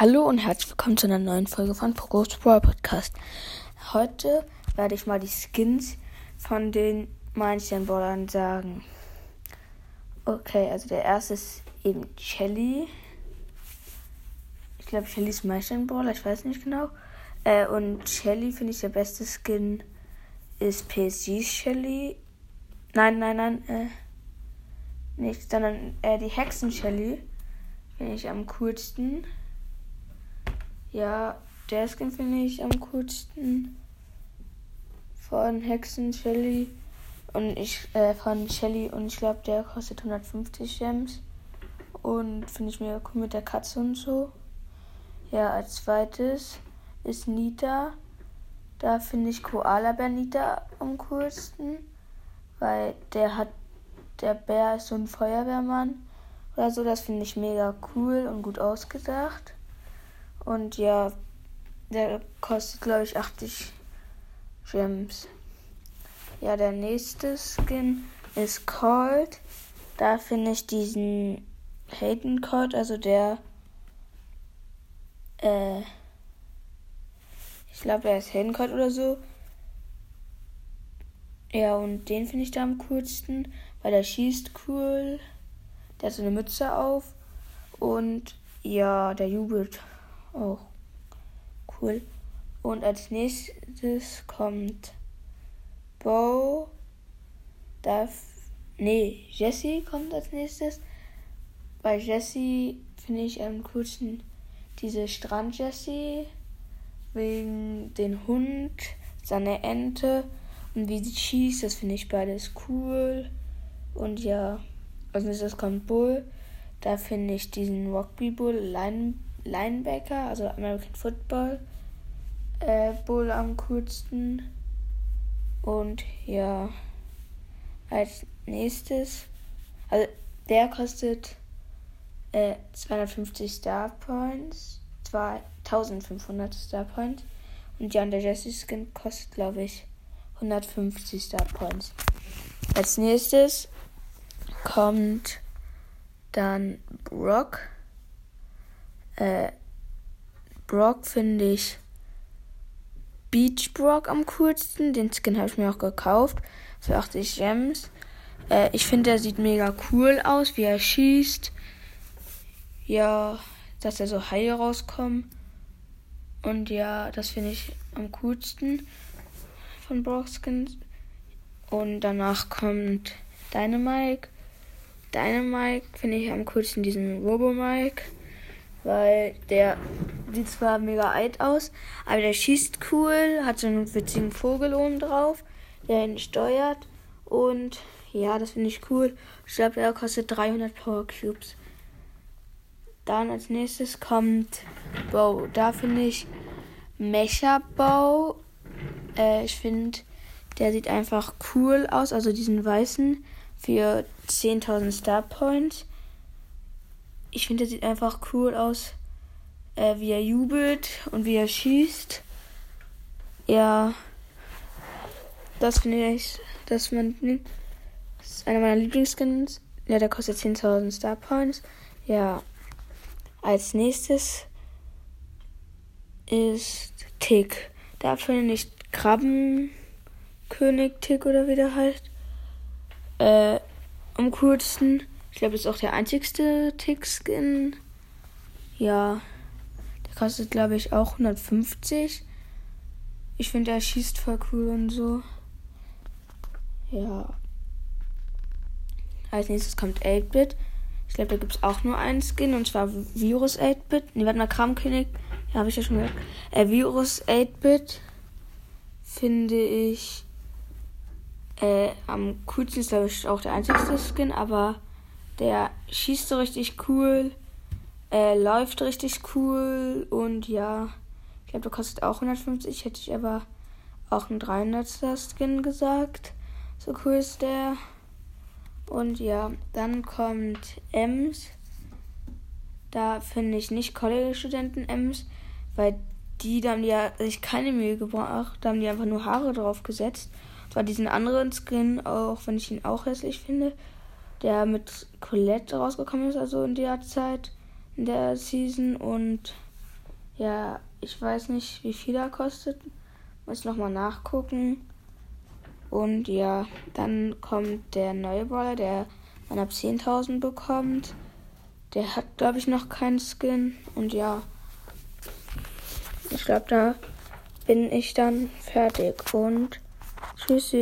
Hallo und herzlich willkommen zu einer neuen Folge von Pogos Brawl Podcast. Heute werde ich mal die Skins von den Meilenstein-Brawlern sagen. Okay, also der erste ist eben Shelly. Ich glaube, Shelly ist Meilenstein-Brawler, ich weiß nicht genau. Äh, und Shelly finde ich der beste Skin ist PSG Shelly. Nein, nein, nein, äh, nicht, sondern äh, die Hexen Shelly finde ich am coolsten. Ja, der Skin finde ich am coolsten. Von Hexen Shelly. Und ich, äh, von Shelly und ich glaube, der kostet 150 Gems. Und finde ich mega cool mit der Katze und so. Ja, als zweites ist Nita. Da finde ich Koala Bär Nita am coolsten. Weil der hat, der Bär ist so ein Feuerwehrmann oder so. Das finde ich mega cool und gut ausgedacht. Und ja, der kostet, glaube ich, 80 Gems. Ja, der nächste Skin ist Cold. Da finde ich diesen Hayden Cold, also der, äh, ich glaube, er ist Hayden Cold oder so. Ja, und den finde ich da am coolsten, weil der schießt cool. Der hat so eine Mütze auf. Und ja, der jubelt auch cool. Und als nächstes kommt Bo. Darf. Nee, Jesse kommt als nächstes. Bei Jesse finde ich am coolsten diese Strand-Jessie. Wegen den Hund, seine Ente und wie sie schießt. Das finde ich beides cool. Und ja, als nächstes kommt Bull. Da finde ich diesen Rugby Bull Line Linebacker, also American Football äh, Bull am coolsten. Und ja, als nächstes, also der kostet äh, 250 Star Points, 2500 Star Points. Und ja, der Jesse Skin kostet, glaube ich, 150 Star Points. Als nächstes kommt dann Brock. Äh, Brock finde ich Beach Brock am coolsten. Den Skin habe ich mir auch gekauft. Für 80 Gems. Äh, ich finde, der sieht mega cool aus, wie er schießt. Ja, dass er so Haie rauskommen. Und ja, das finde ich am coolsten von Brock Skins. Und danach kommt Dynamike. Dynamike finde ich am coolsten diesen Robo-Mike weil der sieht zwar mega alt aus, aber der schießt cool, hat so einen witzigen Vogel oben drauf, der ihn steuert und ja, das finde ich cool. Ich glaube, der kostet 300 Power Cubes. Dann als nächstes kommt Bow. Da finde ich Mecha Bow. Äh, ich finde, der sieht einfach cool aus, also diesen weißen für 10.000 Star Points ich finde, er sieht einfach cool aus, äh, wie er jubelt und wie er schießt. Ja, das finde ich, dass man, das ist einer meiner Lieblingsskins. Ja, der kostet 10.000 Star Points. Ja, als nächstes ist Tick. Da finde ich Krabbenkönig Tick oder wie der heißt. Äh, am coolsten. Ich glaube, das ist auch der einzigste Tick-Skin. Ja. Der kostet, glaube ich, auch 150. Ich finde, er schießt voll cool und so. Ja. Als nächstes kommt 8-Bit. Ich glaube, da gibt es auch nur einen Skin und zwar Virus 8-Bit. Ne, warte mal, Kramkönig. Ja, habe ich ja schon gesagt. Äh, Virus 8-Bit finde ich äh, am coolsten ist, glaube ich, auch der einzigste Skin, aber der schießt so richtig cool, äh, läuft richtig cool und ja, ich glaube, der kostet auch 150. Hätte ich aber auch ein 300er Skin gesagt. So cool ist der. Und ja, dann kommt Ems. Da finde ich nicht College-Studenten Ems, weil die, da haben ja sich keine Mühe gebracht. Da haben die einfach nur Haare drauf gesetzt. Zwar diesen anderen Skin, auch wenn ich ihn auch hässlich finde der mit Colette rausgekommen ist, also in der Zeit, in der Season. Und Ja, ich weiß nicht, wie viel er kostet. Muss nochmal nachgucken. Und ja, dann kommt der neue Brawler, der man ab 10.000 bekommt. Der hat, glaube ich, noch keinen Skin. Und ja, ich glaube, da bin ich dann fertig. Und tschüssi.